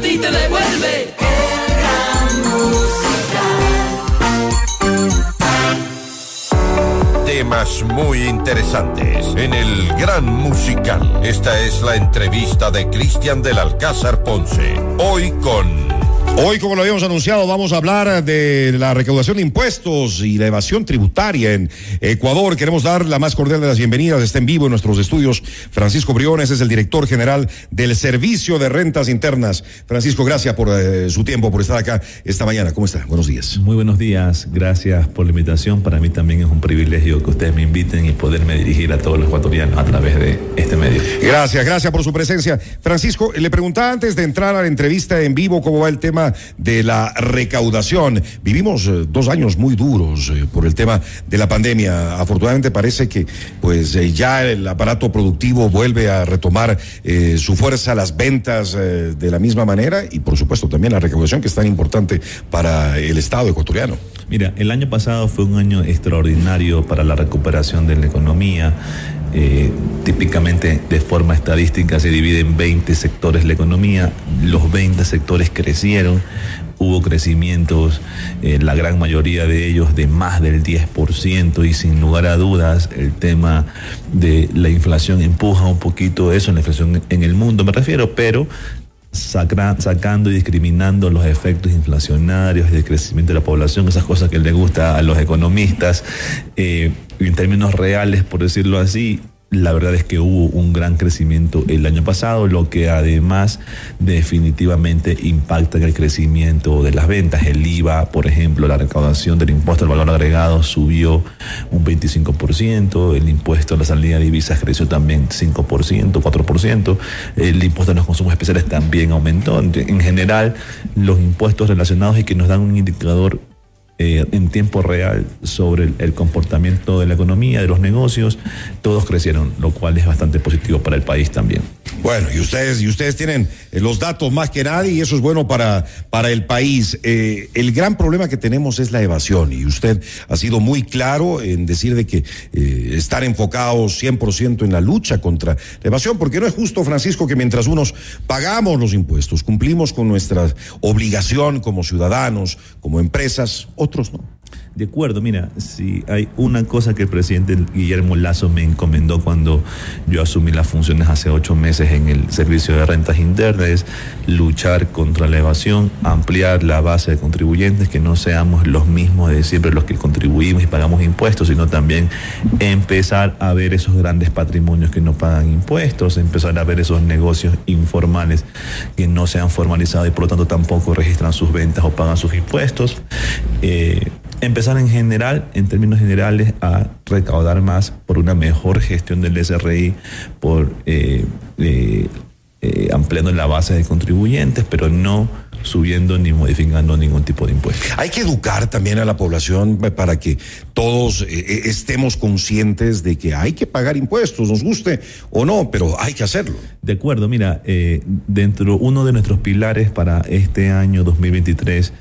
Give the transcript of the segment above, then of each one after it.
ti te devuelve. Temas muy interesantes en el Gran Musical. Esta es la entrevista de Cristian del Alcázar Ponce. Hoy con Hoy, como lo habíamos anunciado, vamos a hablar de la recaudación de impuestos y la evasión tributaria en Ecuador. Queremos dar la más cordial de las bienvenidas. Está en vivo en nuestros estudios Francisco Briones, es el director general del Servicio de Rentas Internas. Francisco, gracias por eh, su tiempo, por estar acá esta mañana. ¿Cómo está? Buenos días. Muy buenos días. Gracias por la invitación. Para mí también es un privilegio que ustedes me inviten y poderme dirigir a todos los ecuatorianos a través de este medio. Gracias, gracias por su presencia. Francisco, le preguntaba antes de entrar a la entrevista en vivo cómo va el tema de la recaudación. Vivimos eh, dos años muy duros eh, por el tema de la pandemia. Afortunadamente parece que pues eh, ya el aparato productivo vuelve a retomar su fuerza, las ventas de la misma manera y por supuesto también la recaudación que es tan importante para el Estado ecuatoriano. Mira, el año pasado fue un año extraordinario para la recuperación de la economía. Eh, típicamente de forma estadística se divide en 20 sectores la economía, los 20 sectores crecieron, hubo crecimientos, eh, la gran mayoría de ellos de más del 10% y sin lugar a dudas el tema de la inflación empuja un poquito eso, la inflación en el mundo me refiero, pero sacando y discriminando los efectos inflacionarios y del crecimiento de la población, esas cosas que le gusta a los economistas, eh, en términos reales, por decirlo así, la verdad es que hubo un gran crecimiento el año pasado, lo que además definitivamente impacta en el crecimiento de las ventas. El IVA, por ejemplo, la recaudación del impuesto al valor agregado subió un 25%, el impuesto a la salida de divisas creció también 5%, 4%, el impuesto a los consumos especiales también aumentó. En general, los impuestos relacionados y que nos dan un indicador eh, en tiempo real sobre el, comportamiento de la economía, de los negocios, todos crecieron, lo cual es bastante positivo para el país también. Bueno, y ustedes, y ustedes tienen eh, los datos más que nadie y eso es bueno para, para el país. Eh, el gran problema que tenemos es la evasión y usted ha sido muy claro en decir de que estar enfocados 100% en la lucha contra la evasión, porque no es justo, Francisco, que mientras unos pagamos los impuestos, cumplimos con nuestra obligación como ciudadanos, como empresas, otros no. De acuerdo, mira, si hay una cosa que el presidente Guillermo Lazo me encomendó cuando yo asumí las funciones hace ocho meses en el servicio de rentas internas es luchar contra la evasión, ampliar la base de contribuyentes, que no seamos los mismos de siempre los que contribuimos y pagamos impuestos, sino también empezar a ver esos grandes patrimonios que no pagan impuestos, empezar a ver esos negocios informales que no se han formalizado y por lo tanto tampoco registran sus ventas o pagan sus impuestos. Eh, empezar en general, en términos generales, a recaudar más por una mejor gestión del SRI, por eh, eh, eh, ampliando la base de contribuyentes, pero no subiendo ni modificando ningún tipo de impuesto. Hay que educar también a la población para que todos eh, eh, estemos conscientes de que hay que pagar impuestos, nos guste o no, pero hay que hacerlo. De acuerdo, mira, eh, dentro uno de nuestros pilares para este año 2023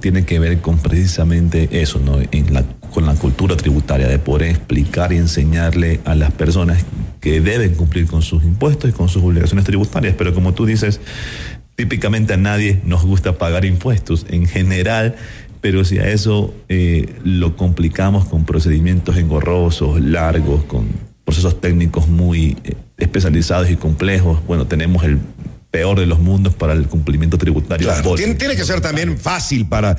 tiene que ver con precisamente eso, ¿no? En la, con la cultura tributaria, de poder explicar y enseñarle a las personas que deben cumplir con sus impuestos y con sus obligaciones tributarias, pero como tú dices, típicamente a nadie nos gusta pagar impuestos en general, pero si a eso eh, lo complicamos con procedimientos engorrosos, largos, con procesos técnicos muy eh, especializados y complejos, bueno, tenemos el peor de los mundos para el cumplimiento tributario. tiene, que ser también fácil para,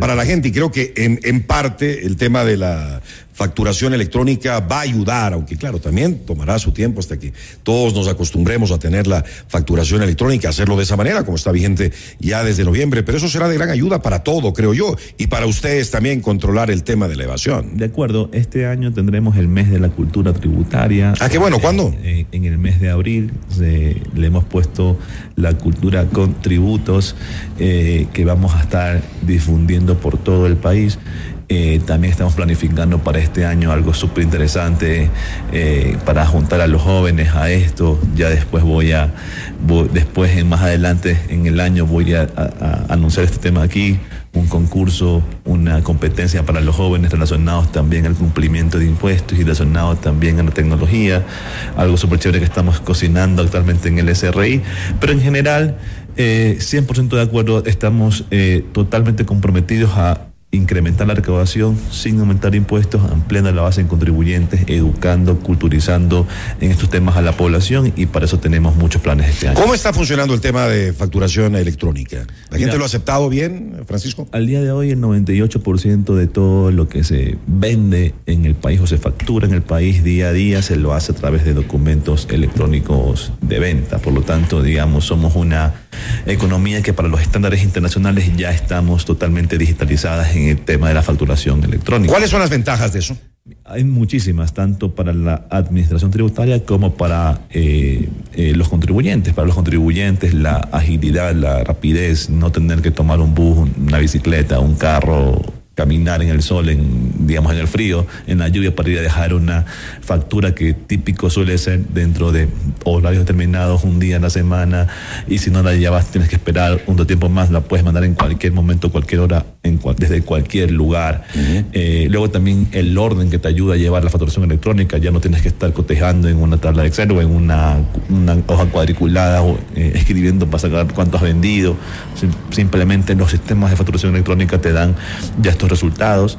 para, la gente y creo que en, en parte el tema de la facturación electrónica va a ayudar, aunque claro, también tomará su tiempo hasta que todos nos acostumbremos a tener la facturación electrónica, hacerlo de esa manera, como está vigente ya desde noviembre, pero eso será de gran ayuda para todo, creo yo, y para ustedes también controlar el tema de la evasión. De acuerdo, este año tendremos el mes de la cultura tributaria. Ah, qué bueno, ¿cuándo? Eh, en, el mes de abril le hemos puesto la cultura con tributos eh, que vamos a estar difundiendo por todo el país. Eh, también estamos planificando para este año algo súper interesante eh, para juntar a los jóvenes a esto. Ya después voy a, después más adelante en el año voy a, anunciar este tema aquí, un concurso, una competencia para los jóvenes relacionados también al cumplimiento de impuestos y relacionados también a la tecnología, algo súper chévere que estamos cocinando actualmente en el SRI. Pero en general Eh, 100% de acuerdo, estamos eh, totalmente comprometidos a incrementar la recaudación sin aumentar impuestos, ampliando la base en contribuyentes, educando, culturizando en estos temas a la población y para eso tenemos muchos planes este año. ¿Cómo está funcionando el tema de facturación electrónica? ¿La gente lo ha aceptado bien, Francisco? Al día de hoy el 98% de todo lo que se vende en el país o se factura en el país día a día se lo hace a través de documentos electrónicos de venta. Por lo tanto, digamos, somos una economía que para los estándares internacionales ya estamos totalmente digitalizadas en el tema de la facturación electrónica. ¿Cuáles son las ventajas de eso? Hay muchísimas, tanto para la administración tributaria como para eh, eh, los contribuyentes. Para los contribuyentes, la agilidad, la rapidez, no tener que tomar un bus, una bicicleta, un carro caminar en el sol, en, digamos en el frío, en la lluvia para ir a dejar una factura que típico suele ser dentro de horarios determinados, un día en la semana, y si no la llevas tienes que esperar un tiempo más, la puedes mandar en cualquier momento, cualquier hora, en desde cualquier lugar. eh, luego también el orden que te ayuda a llevar la facturación electrónica, ya no tienes que estar cotejando en una tabla de Excel o en una, una hoja cuadriculada o eh, escribiendo para sacar cuánto has vendido. Sim simplemente los sistemas de facturación electrónica te dan ya estos resultados.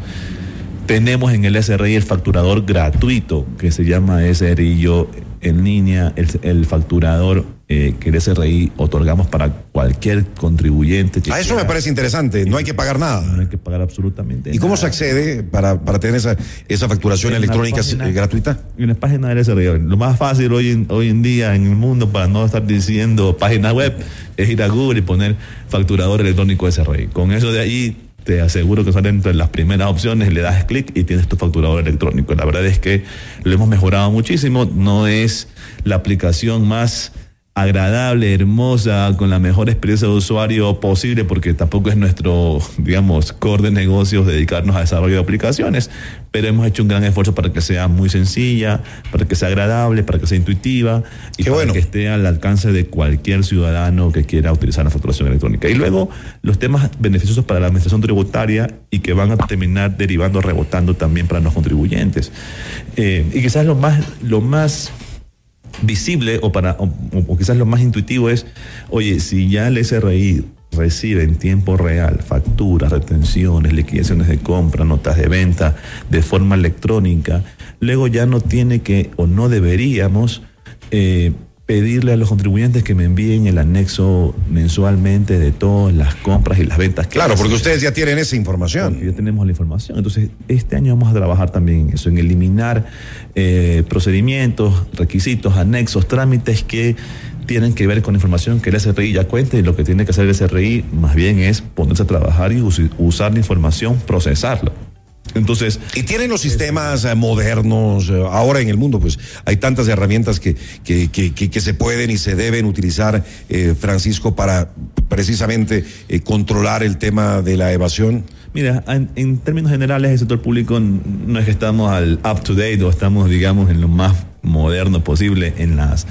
Tenemos en el SRI el facturador gratuito que se llama SRI Yo en línea, el, el facturador eh, que el SRI otorgamos para cualquier contribuyente. Que a eso quiera. me parece interesante, no hay que pagar nada. No hay que pagar absolutamente ¿Y nada. cómo se accede para, para tener esa, esa facturación En electrónica página, gratuita? En la página del SRI. Lo más fácil hoy en, hoy en día en el mundo para no estar diciendo página web es ir a Google y poner facturador electrónico SRI. Con eso de ahí te aseguro que sale entre las primeras opciones, le das clic y tienes tu facturador electrónico. La verdad es que lo hemos mejorado muchísimo, no es la aplicación más agradable, hermosa, con la mejor experiencia de usuario posible, porque tampoco es nuestro, digamos, core de negocios dedicarnos a desarrollo de aplicaciones, pero hemos hecho un gran esfuerzo para que sea muy sencilla, para que sea agradable, para que sea intuitiva y Qué para bueno. que esté al alcance de cualquier ciudadano que quiera utilizar la facturación electrónica. Y luego los temas beneficiosos para la administración tributaria y que van a terminar derivando, rebotando también para los contribuyentes. Eh, y quizás lo más, lo más visible o, para, o, quizás lo más intuitivo es, oye, si ya el SRI recibe en tiempo real facturas, retenciones, liquidaciones de compra, notas de venta de forma electrónica, luego ya no tiene que o no deberíamos eh, pedirle a los contribuyentes que me envíen el anexo mensualmente de todas las compras y las ventas que Claro, hacen. porque ustedes ya tienen esa información. Porque ya tenemos la información. Entonces, este año vamos a trabajar también en eso, en eliminar eh, procedimientos, requisitos, anexos, trámites que tienen que ver con información que el SRI ya cuenta y lo que tiene que hacer el SRI más bien es ponerse a trabajar y us usar la información, procesarla. Entonces, y tienen los sistemas eh, modernos, eh, ahora en el mundo, pues hay tantas herramientas que, que, que, que se pueden y se deben utilizar, eh, Francisco, para precisamente controlar el tema de la evasión. Mira, en, en, términos generales, el sector público no es que estamos al up to date o estamos, digamos, en lo más moderno posible en, las,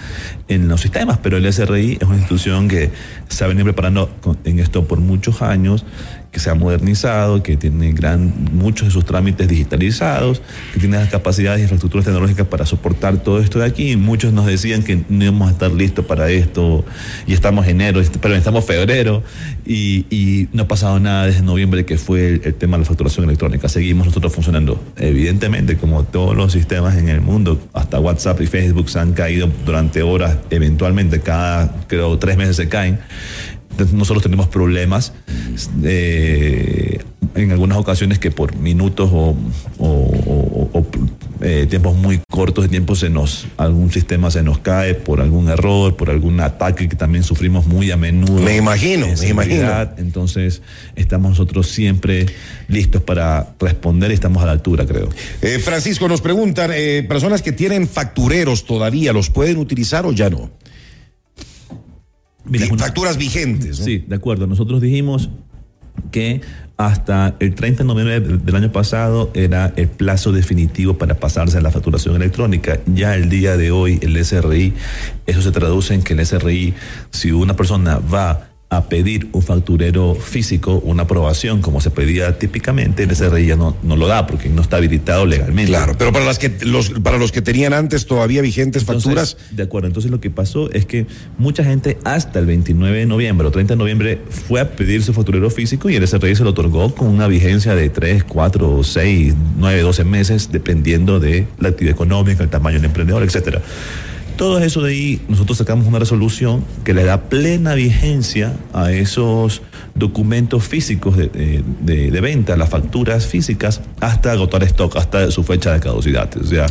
en los sistemas, pero el SRI es una institución que se ha venido preparando en esto por muchos años, que se ha modernizado, que tiene gran, muchos de sus trámites digitalizados, que tiene las capacidades e infraestructuras tecnológicas para soportar todo esto de aquí. Muchos nos decían que no íbamos a estar listos para esto y estamos en enero, pero estamos febrero y, y no ha pasado nada desde noviembre que fue el, el, tema de la facturación electrónica. Seguimos nosotros funcionando. Evidentemente, como todos los sistemas en el mundo, hasta WhatsApp y Facebook se han caído durante horas, eventualmente cada, creo, tres meses se caen nosotros tenemos problemas eh, en algunas ocasiones que por minutos o, o, o, o eh, tiempos muy cortos de tiempo se nos algún sistema se nos cae por algún error, por algún ataque que también sufrimos muy a menudo. Me imagino, me imagino. Entonces estamos nosotros siempre listos para responder y estamos a la altura, creo. Eh, Francisco, nos preguntan, personas que tienen factureros todavía, ¿los pueden utilizar o ya no? Mira, facturas vigentes. ¿no? Sí, de acuerdo. Nosotros dijimos que hasta el 30 de noviembre del año pasado era el plazo definitivo para pasarse a la facturación electrónica. Ya el día de hoy el SRI, eso se traduce en que el SRI, si una persona va a pedir un facturero físico, una aprobación como se pedía típicamente, el SRI ya no, no lo da porque no está habilitado legalmente. Claro, pero para las que los para los que tenían antes todavía vigentes Entonces, facturas, De acuerdo, entonces lo que pasó es que mucha gente hasta el 29 de noviembre o 30 de noviembre fue a pedir su facturero físico y el SRI se lo otorgó con una vigencia de 3, 4, 6, 9, 12 meses, dependiendo de la actividad económica, el tamaño del emprendedor, etcétera. Todo eso de ahí, nosotros sacamos una resolución que le da plena vigencia a esos documentos físicos de, de- de- de venta, las facturas físicas, hasta agotar stock, hasta su fecha de caducidad. O sea,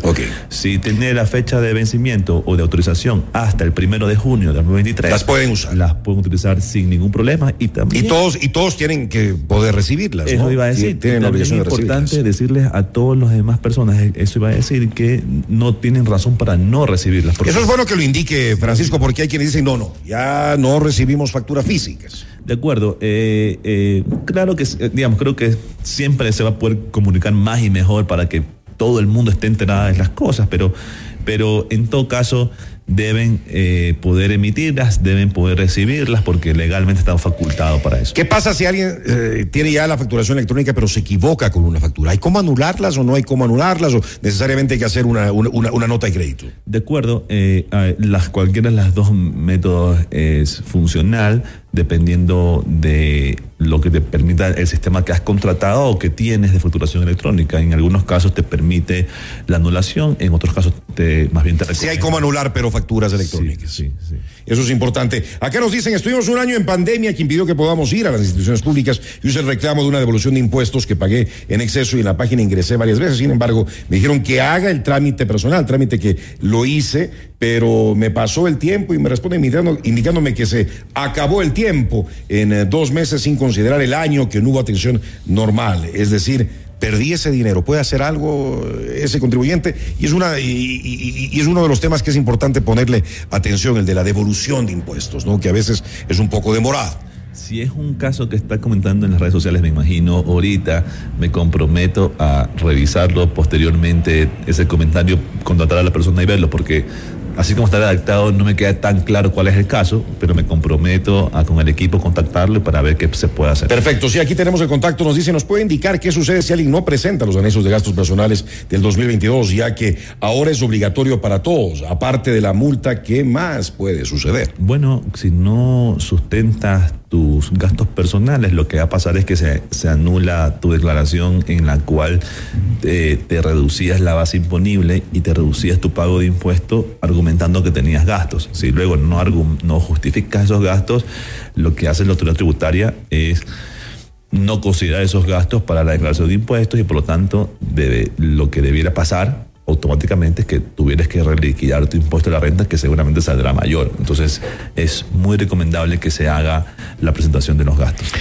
si tiene la fecha de vencimiento o de autorización hasta el primero de junio de 2023, Las pueden usar. Las pueden utilizar sin ningún problema y también. y todos y todos tienen que poder recibirlas, Eso ¿no? iba a decir. Tienen la obligación es importante decirles a todas las demás personas, eh, eso iba a decir que no tienen razón para no recibirlas. porque- Eso es bueno que lo indique, Francisco, porque hay quienes dicen, no, no, ya no recibimos facturas físicas. De acuerdo. eh, eh, claro que, eh, digamos, creo que siempre se va a poder comunicar más y mejor para que todo el mundo esté enterado de las cosas, pero, pero en todo caso deben eh, poder emitirlas, deben poder recibirlas porque legalmente están facultados para eso. ¿Qué pasa si alguien eh, tiene ya la facturación electrónica pero se equivoca con una factura? ¿Hay cómo anularlas o no hay cómo anularlas o necesariamente hay que hacer una, una, nota de crédito? De acuerdo, eh, las, cualquiera de las dos métodos es funcional dependiendo de lo que te permita el sistema que has contratado o que tienes de facturación electrónica. En algunos casos te permite la anulación, en otros casos te, más bien te Sí hay cómo anular pero facturas electrónicas. Sí, sí, sí. Eso es importante. Acá nos dicen, estuvimos un año en pandemia que impidió que podamos ir a las instituciones públicas. Yo hice el reclamo de una devolución de impuestos que pagué en exceso y en la página ingresé varias veces. Sin embargo, me dijeron que haga el trámite personal, trámite que lo hice, pero me pasó el tiempo y me indicando- indicándome que se acabó el tiempo en eh, dos meses sin considerar el año que no hubo atención normal. Es decir, perdí ese dinero, puede hacer algo eh, ese contribuyente y es una y, es uno de los temas que es importante ponerle atención, el de la devolución de impuestos, ¿no? Que a veces es un poco demorado. Si es un caso que está comentando en las redes sociales, me imagino, ahorita me comprometo a revisarlo posteriormente, ese comentario, contratar a la persona y verlo, porque así como está redactado no me queda tan claro cuál es el caso, pero me comprometo a con el equipo contactarlo para ver qué se puede hacer. Perfecto, sí, aquí tenemos el contacto, nos dice, nos puede indicar qué sucede si alguien no presenta los anexos de gastos personales del 2022, ya que ahora es obligatorio para todos, aparte de la multa, ¿qué más puede suceder? Bueno, si no sustentas tus gastos personales, lo que va a pasar es que se, se anula tu declaración en la cual te, te reducías la base imponible y te reducías tu pago de impuesto argumentando que tenías gastos. Si luego no, no justificas esos gastos, lo que hace la autoridad tributaria es no considerar esos gastos para la declaración de impuestos y por lo tanto debe, lo que debiera pasar automáticamente es que tuvieras que reliquidar tu impuesto a la renta que seguramente saldrá mayor. Entonces es muy recomendable que se haga la presentación de los gastos.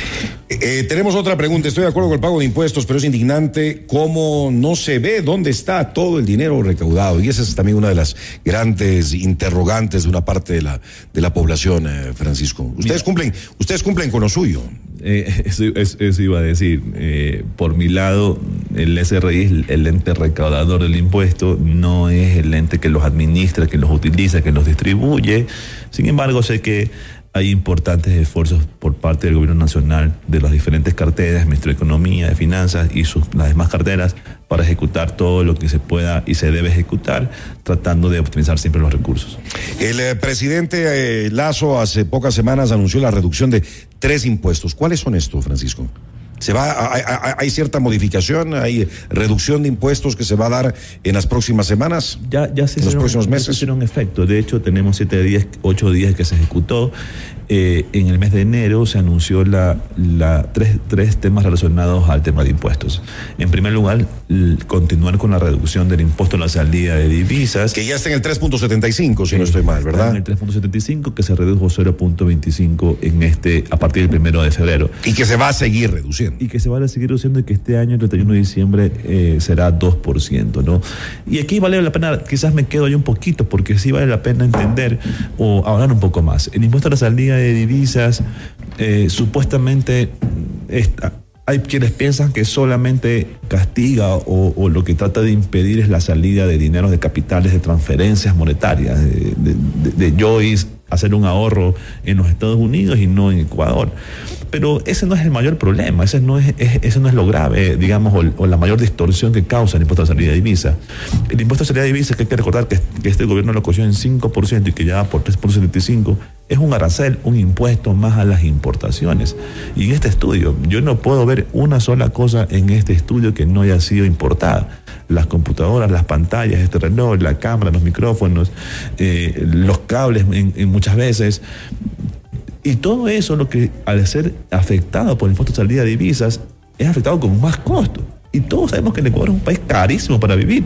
Eh, tenemos otra pregunta. Estoy de acuerdo con el pago de impuestos, pero es indignante cómo no se ve dónde está todo el dinero recaudado. Y esa es también una de las grandes interrogantes de una parte de la, de la población, eh, Francisco. Ustedes cumplen, ustedes cumplen con lo suyo. Eh, eso, eso- eso iba a decir. Eh, por mi lado, el SRI es el ente recaudador del impuesto, no es el ente que los administra, que los utiliza, que los distribuye. Sin embargo, sé que hay importantes esfuerzos por parte del gobierno nacional, de las diferentes carteras, Ministerio de Economía, de Finanzas y las demás carteras, para ejecutar todo lo que se pueda y se debe ejecutar, tratando de optimizar siempre los recursos. El eh, presidente eh, Lazo hace pocas semanas anunció la reducción de tres impuestos. ¿Cuáles son estos, Francisco? ¿Se va, hay, cierta modificación, hay reducción de impuestos que se va a dar en las próximas semanas? Ya, ya se en los hicieron- próximos ya se meses. hicieron efecto. De hecho, tenemos siete días, ocho días que se ejecutó. Eh, en el mes de enero se anunció la, la- tres, tres temas relacionados al tema de impuestos. En primer lugar, continuar con la reducción del impuesto a la salida de divisas. Que ya está en el 3.75, si no estoy mal, Está ¿verdad? En el 3.75, que se redujo 0.25 en este, a partir del primero de febrero. Y que se va a seguir reduciendo. Y que se va a seguir reduciendo y que este año, el 31 de diciembre, eh, será 2%, ¿no? Y aquí vale la pena, quizás me quedo ahí un poquito, porque sí vale la pena entender o hablar un poco más. El impuesto a la salida de divisas, eh, supuestamente, hay quienes piensan que solamente castiga o, lo que trata de impedir es la salida de dinero de capitales, de transferencias monetarias, de, de, de Joyce hacer un ahorro en los Estados Unidos y no en Ecuador. Pero ese no es el mayor problema, ese no es, ese no es lo grave, digamos, o, la mayor distorsión que causa el impuesto de salida de divisas. El impuesto de salida de divisas, que hay que recordar que, este gobierno lo cogió en 5% y que ya va por 3.75%, es un arancel, un impuesto más a las importaciones. Y en este estudio, yo no puedo ver una sola cosa en este estudio que no haya sido importada las computadoras, las pantallas, este reloj, la cámara, los micrófonos, eh, los cables muchas veces. Y todo eso, lo que al ser afectado por el impuesto de salida de divisas, es afectado con más costo. Y todos sabemos que el Ecuador es un país carísimo para vivir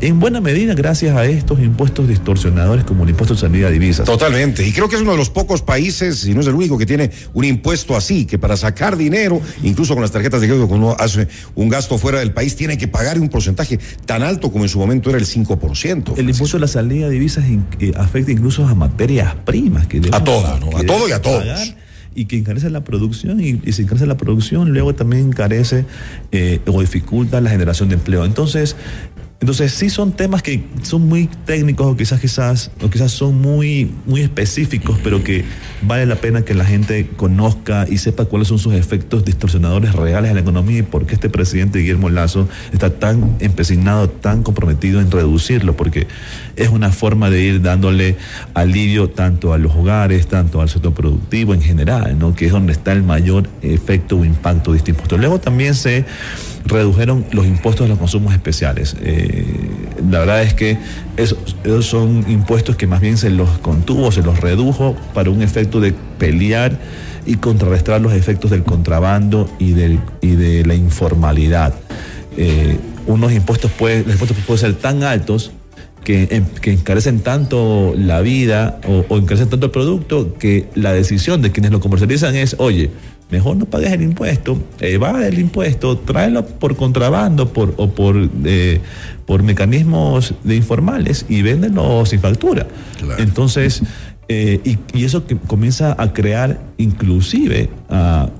en buena medida gracias a estos impuestos distorsionadores como el impuesto de salida de divisas. Totalmente. Y creo que es uno de los pocos países, y no es el único, que tiene un impuesto así, que para sacar dinero, incluso con las tarjetas de crédito, cuando uno hace un gasto fuera del país, tiene que pagar un porcentaje tan alto como en su momento era el 5%. El impuesto de la salida de divisas eh, afecta incluso a materias primas. Que a todas, ¿no? A todo y a todos y que encarece la producción y, si encarece la producción luego también encarece eh, o dificulta la generación de empleo. Entonces, entonces sí son temas que son muy técnicos o quizás quizás o quizás son muy muy específicos, pero que vale la pena que la gente conozca y sepa cuáles son sus efectos distorsionadores reales en la economía y por qué este presidente Guillermo Lazo está tan empecinado, tan comprometido en reducirlo, porque es una forma de ir dándole alivio tanto a los hogares, tanto al sector productivo en general, ¿no? Que es donde está el mayor efecto o impacto de este impuesto. Luego también se redujeron los impuestos de los consumos especiales. Eh, la verdad es que esos, son impuestos que más bien se los contuvo, se los redujo para un efecto de pelear y contrarrestar los efectos del contrabando y, del, y de la informalidad. Eh, unos impuestos pueden, los impuestos pueden ser tan altos que, que, encarecen tanto la vida o, o, encarecen tanto el producto que la decisión de quienes lo comercializan es, oye, mejor no pagues el impuesto, evade el impuesto, tráelo por contrabando por, o por, eh, por mecanismos de informales y véndelo sin factura. Entonces, eh, y, eso que comienza a crear inclusive a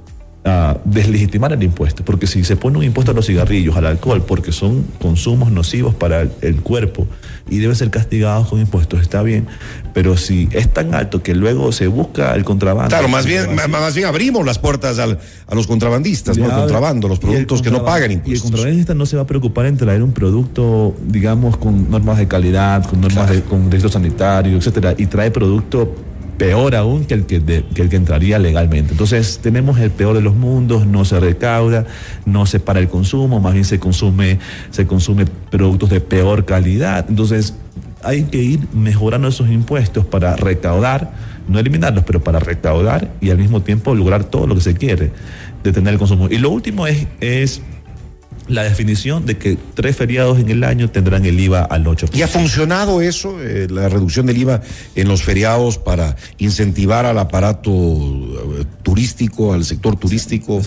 a deslegitimar el impuesto, porque si se pone un impuesto a los cigarrillos, al alcohol, porque son consumos nocivos para el, cuerpo y deben ser castigados con impuestos, está bien, pero si es tan alto que luego se busca el contrabando. Claro, más bien, más bien abrimos las puertas al, a los contrabandistas, ¿no? El contrabando, los productos que no pagan impuestos. Y el contrabandista no se va a preocupar en traer un producto, digamos, con normas de calidad, con normas de, con derechos sanitarios, etcétera, y trae producto peor aún que el que, el que entraría legalmente. Entonces tenemos el peor de los mundos, no se recauda, no se para el consumo, más bien se consume, se consume productos de peor calidad. Entonces hay que ir mejorando esos impuestos para recaudar, no eliminarlos, pero para recaudar y al mismo tiempo lograr todo lo que se quiere, detener el consumo. Y lo último es la definición de que tres feriados en el año tendrán el IVA al 8%. ¿Y ha funcionado eso, eh, la reducción del IVA en los feriados para incentivar al aparato eh, turístico, al sector turístico?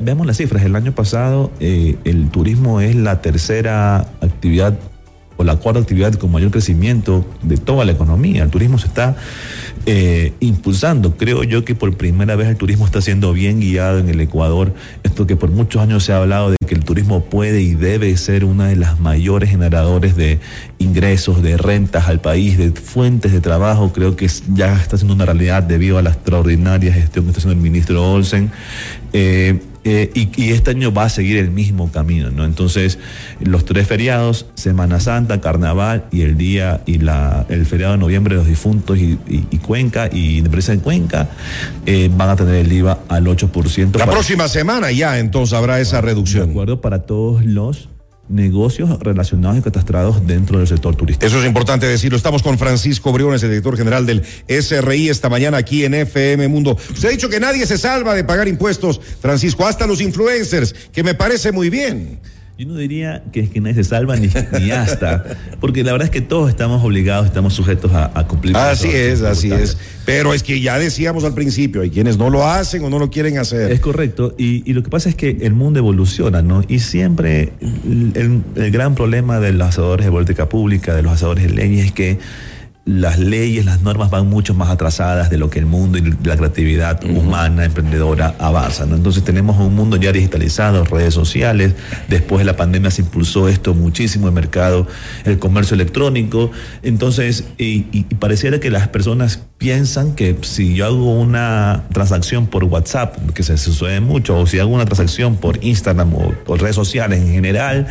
veamos las cifras. El año pasado eh, el turismo es la tercera actividad o la cuarta actividad con mayor crecimiento de toda la economía. El turismo se está eh, impulsando. Creo yo que por primera vez el turismo está siendo bien guiado en el Ecuador. Esto que por muchos años se ha hablado de que el turismo puede y debe ser una de las mayores generadores de ingresos, de rentas al país, de fuentes de trabajo. Creo que ya está siendo una realidad debido a la extraordinaria gestión que está haciendo el ministro Olsen. Eh, eh, y, este año va a seguir el mismo camino, ¿no? Entonces, los tres feriados, Semana Santa, Carnaval y el día y la, el feriado de noviembre de los difuntos y, Cuenca y empresa en Cuenca eh, van a tener el IVA al 8%. La próxima semana ya entonces habrá esa reducción. De acuerdo para todos los negocios relacionados y catastrados dentro del sector turístico. Eso es importante decirlo. Estamos con Francisco Briones, el director general del SRI, esta mañana aquí en FM Mundo. Usted ha dicho que nadie se salva de pagar impuestos, Francisco, hasta los influencers, que me parece muy bien. Yo no diría que es que nadie se salva ni, hasta, porque la verdad es que todos estamos obligados, estamos sujetos a, cumplir. Así es, así es. Pero es que ya decíamos al principio, hay quienes no lo hacen o no lo quieren hacer. Es correcto, y, lo que pasa es que el mundo evoluciona, ¿no? Y siempre el, gran problema de los asadores de política pública, de los asadores de ley, es que las leyes, las normas van mucho más atrasadas de lo que el mundo y la creatividad humana, emprendedora avanza. ¿no? Entonces tenemos un mundo ya digitalizado, redes sociales, después de la pandemia se impulsó esto muchísimo, el mercado, el comercio electrónico. Entonces, y, y pareciera que las personas piensan que si yo hago una transacción por WhatsApp, que se sucede mucho, o si hago una transacción por Instagram o, o redes sociales en general,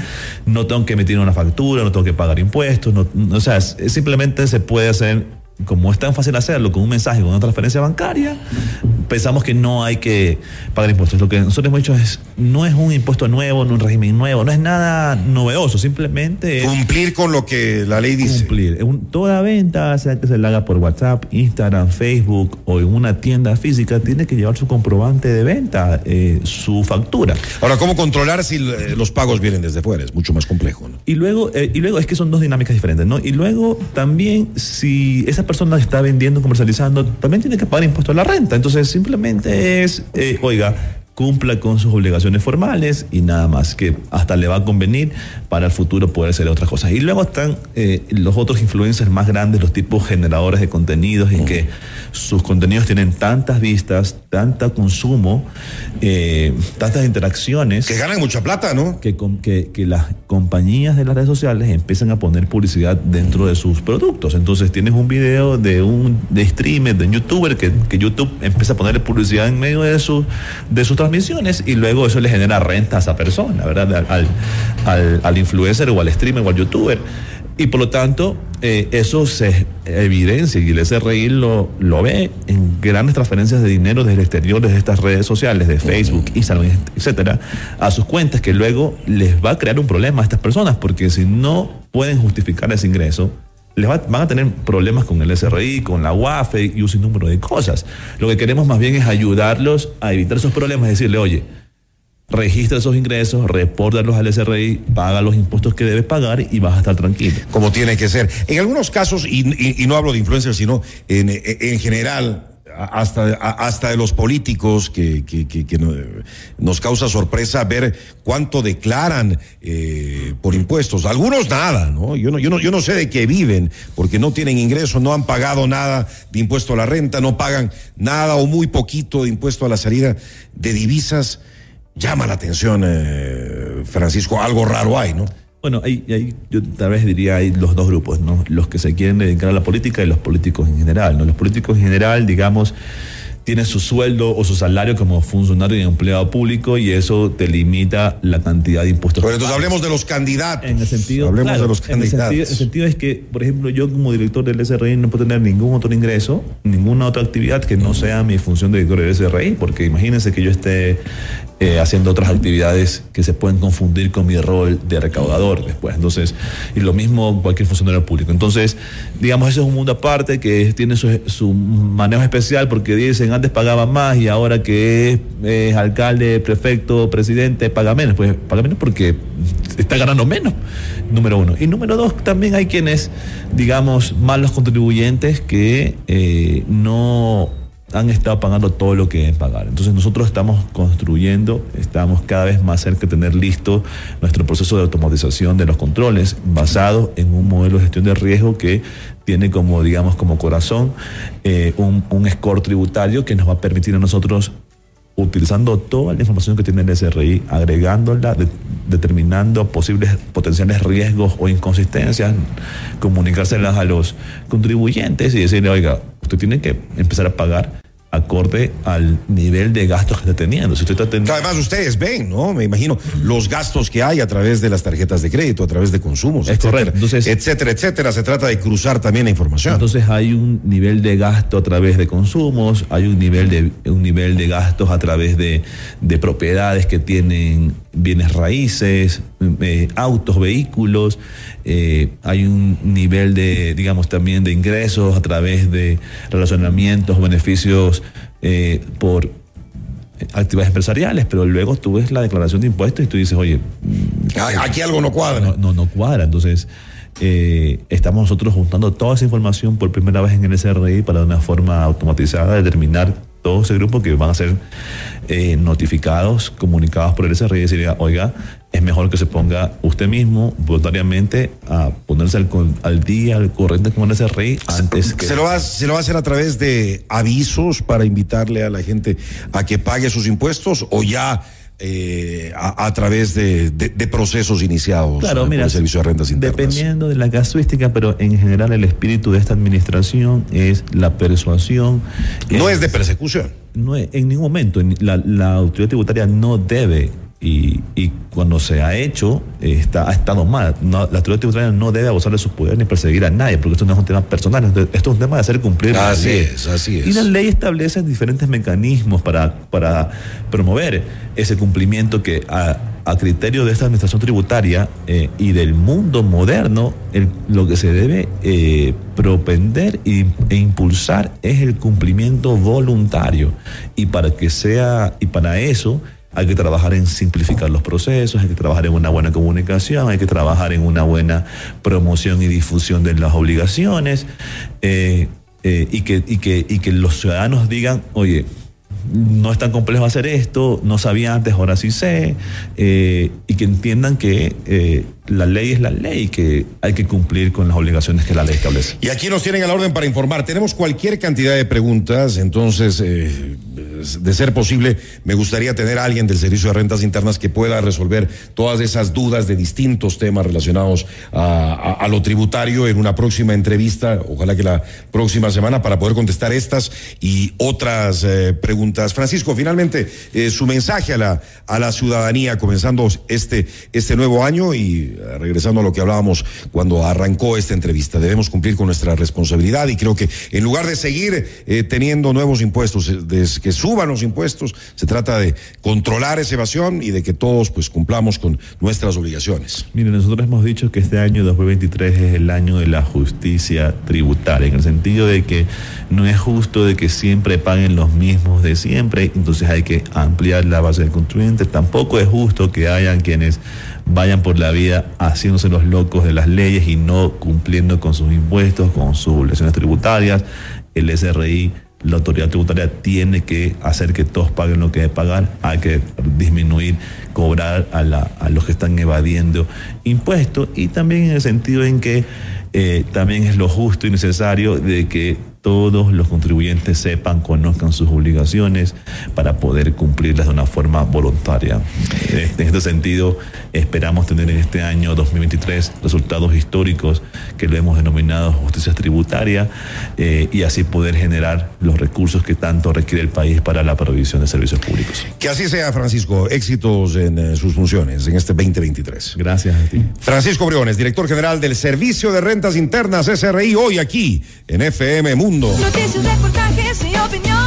no tengo que emitir una factura, no tengo que pagar impuestos, no, o sea, simplemente se puede hacer como es tan fácil hacerlo con un mensaje, con una transferencia bancaria, pensamos que no hay que pagar impuestos. Lo que nosotros hemos dicho es, no es un impuesto nuevo, no un régimen nuevo, no es nada novedoso, simplemente... Cumplir con lo que la ley dice. Cumplir. toda venta, sea que se la haga por WhatsApp, Instagram, Facebook o en una tienda física, tiene que llevar su comprobante de venta, eh, su factura. Ahora, ¿cómo controlar si eh, los pagos vienen desde fuera? Es mucho más complejo. ¿no? Y, luego, eh, y luego es que son dos dinámicas diferentes, ¿no? Y luego también si esa persona está vendiendo, comercializando, también tiene que pagar impuesto a la renta. Entonces simplemente es, eh, oiga, cumpla con sus obligaciones formales y nada más, que hasta le va a convenir para el futuro poder hacer otras cosas. Y luego están eh, los otros influencers más grandes, los tipos generadores de contenidos, en que sus contenidos tienen tantas vistas, tanta consumo, eh, tantas interacciones. Que ganan mucha plata, ¿no? Que, que, que, las compañías de las redes sociales empiezan a poner publicidad dentro de sus productos. Entonces tienes un video de un de streamer, de un youtuber, que, que YouTube empieza a poner publicidad en medio de, su, de sus misiones y luego eso le genera renta a esa persona, ¿verdad? Al, al, al influencer o al streamer o al youtuber. Y por lo tanto, eh, eso se evidencia y el SRI lo, lo ve en grandes transferencias de dinero desde el exterior, desde estas redes sociales, de Facebook, Instagram, etcétera, a sus cuentas, que luego les va a crear un problema a estas personas, porque si no pueden justificar ese ingreso, les va, van a tener problemas con el SRI, con la UAFE y un sinnúmero de cosas. Lo que queremos más bien es ayudarlos a evitar esos problemas, decirle, oye, registra esos ingresos, repórtalos al SRI, paga los impuestos que debes pagar y vas a estar tranquilo. Como tiene que ser. En algunos casos, y, no hablo de influencers, sino en general, hasta, hasta de los políticos que, que, que, que, nos causa sorpresa ver cuánto declaran eh, por impuestos. Algunos nada, ¿no? Yo, ¿no? yo no yo no sé de qué viven, porque no tienen ingresos, no han pagado nada de impuesto a la renta, no pagan nada o muy poquito de impuesto a la salida de divisas. Llama la atención, eh, Francisco, algo raro hay, ¿no? Bueno, hay, hay, yo tal vez diría hay los dos grupos, ¿no? Los que se quieren dedicar a la política y los políticos en general, ¿no? Los políticos en general, digamos, tienen su sueldo o su salario como funcionario y empleado público y eso te limita la cantidad de impuestos. Pero entonces hablemos de los candidatos. En el sentido, hablemos claro, de los candidatos. En el, sentido, el sentido, es que, por ejemplo, yo como director del SRI no puedo tener ningún otro ingreso, ninguna otra actividad que no sea mi función de director del SRI, porque imagínense que yo esté eh, haciendo otras actividades que se pueden confundir con mi rol de recaudador después. Entonces, y lo mismo cualquier funcionario público. Entonces, digamos, ese es un mundo aparte que tiene su, manejo especial porque dicen antes pagaba más y ahora que es, es, alcalde, prefecto, presidente, paga menos. Pues paga menos porque está ganando menos, número uno. Y número dos, también hay quienes, digamos, malos contribuyentes que eh, no han estado pagando todo lo que deben pagar. Entonces nosotros estamos construyendo, estamos cada vez más cerca de tener listo nuestro proceso de automatización de los controles basado en un modelo de gestión de riesgo que tiene como, digamos, como corazón eh, un, score tributario que nos va a permitir a nosotros utilizando toda la información que tiene el SRI, agregándola, de, determinando posibles potenciales riesgos o inconsistencias, comunicárselas a los contribuyentes y decirle, oiga, usted tiene que empezar a pagar acorde al nivel de gastos que está teniendo. Si usted está teniendo... Además, ustedes ven, ¿no? Me imagino los gastos que hay a través de las tarjetas de crédito, a través de consumos, es etcétera, correcto. Entonces, etcétera, etcétera. Se trata de cruzar también la información. Entonces hay un nivel de gasto a través de consumos, hay un nivel de, un nivel de gastos a través de, de propiedades que tienen bienes raíces, eh, autos, vehículos, eh, hay un nivel de, digamos, también de ingresos a través de relacionamientos, beneficios eh, por actividades empresariales, pero luego tú ves la declaración de impuestos y tú dices, oye, aquí algo no cuadra. No, no, no cuadra. Entonces, eh, estamos nosotros juntando toda esa información por primera vez en el SRI para de una forma automatizada determinar todo ese grupo que van a ser eh, notificados, comunicados por el SRI y decir, oiga, es mejor que se ponga usted mismo voluntariamente a ponerse al, día, al corriente con el SRI antes que... ¿Se lo, va, ¿Se lo va a hacer a través de avisos para invitarle a la gente a que pague sus impuestos o ya eh, a, través de, procesos iniciados claro, por el Servicio de Rentas Internas. Dependiendo de la casuística, pero en general el espíritu de esta administración es la persuasión. No es, de persecución. No en ningún momento la, la autoridad tributaria no debe y, y, cuando se ha hecho, está, ha estado mal. la autoridad tributaria no debe abusar de sus poderes ni perseguir a nadie, porque esto no es un tema personal, esto es un tema de hacer cumplir así la ley. Es, así es. Y la ley establece diferentes mecanismos para, para promover ese cumplimiento que a, a criterio de esta administración tributaria eh, y del mundo moderno, el, lo que se debe eh, propender y, e impulsar es el cumplimiento voluntario. Y para que sea, y para eso, hay que trabajar en simplificar los procesos, hay que trabajar en una buena comunicación, hay que trabajar en una buena promoción y difusión de las obligaciones eh, eh, y, que, y, que, y que los ciudadanos digan, oye, no es tan complejo hacer esto, no sabía antes, ahora sí sé, eh, y que entiendan que la ley es la ley, que hay que cumplir con las obligaciones que la ley establece. Y aquí nos tienen a la orden para informar. Tenemos cualquier cantidad de preguntas, entonces, eh, de ser posible, me gustaría tener a alguien del Servicio de Rentas Internas que pueda resolver todas esas dudas de distintos temas relacionados a, lo tributario en una próxima entrevista, ojalá que la próxima semana, para poder contestar estas y otras eh, preguntas. Francisco, finalmente, eh, su mensaje a la, a la ciudadanía comenzando este, este nuevo año y regresando a lo que hablábamos cuando arrancó esta entrevista, debemos cumplir con nuestra responsabilidad y creo que en lugar de seguir eh, teniendo nuevos impuestos, eh, que suban los impuestos, se trata de controlar esa evasión y de que todos pues cumplamos con nuestras obligaciones. Mire, nosotros hemos dicho que este año 2023 es el año de la justicia tributaria, en el sentido de que no es justo de que siempre paguen los mismos de siempre, entonces hay que ampliar la base del contribuyente, tampoco es justo que hayan quienes vayan por la vida haciéndose los locos de las leyes y no cumpliendo con sus impuestos, con sus obligaciones tributarias. El SRI, la autoridad tributaria, tiene que hacer que todos paguen lo que deben pagar. Hay que disminuir, cobrar a, los que están evadiendo impuestos y también en el sentido en que eh, también es lo justo y necesario de que todos los contribuyentes sepan, conozcan sus obligaciones para poder cumplirlas de una forma voluntaria. En este sentido, esperamos tener en este año 2023 resultados históricos que lo hemos denominado justicia tributaria eh, y así poder generar los recursos que tanto requiere el país para la provisión de servicios públicos. Que así sea, Francisco. Éxitos en eh, sus funciones en este 2023. Gracias a ti. Francisco Briones, director general del Servicio de Rentas Internas SRI, hoy aquí en FM Mundo. Noticias, reportajes y opinión.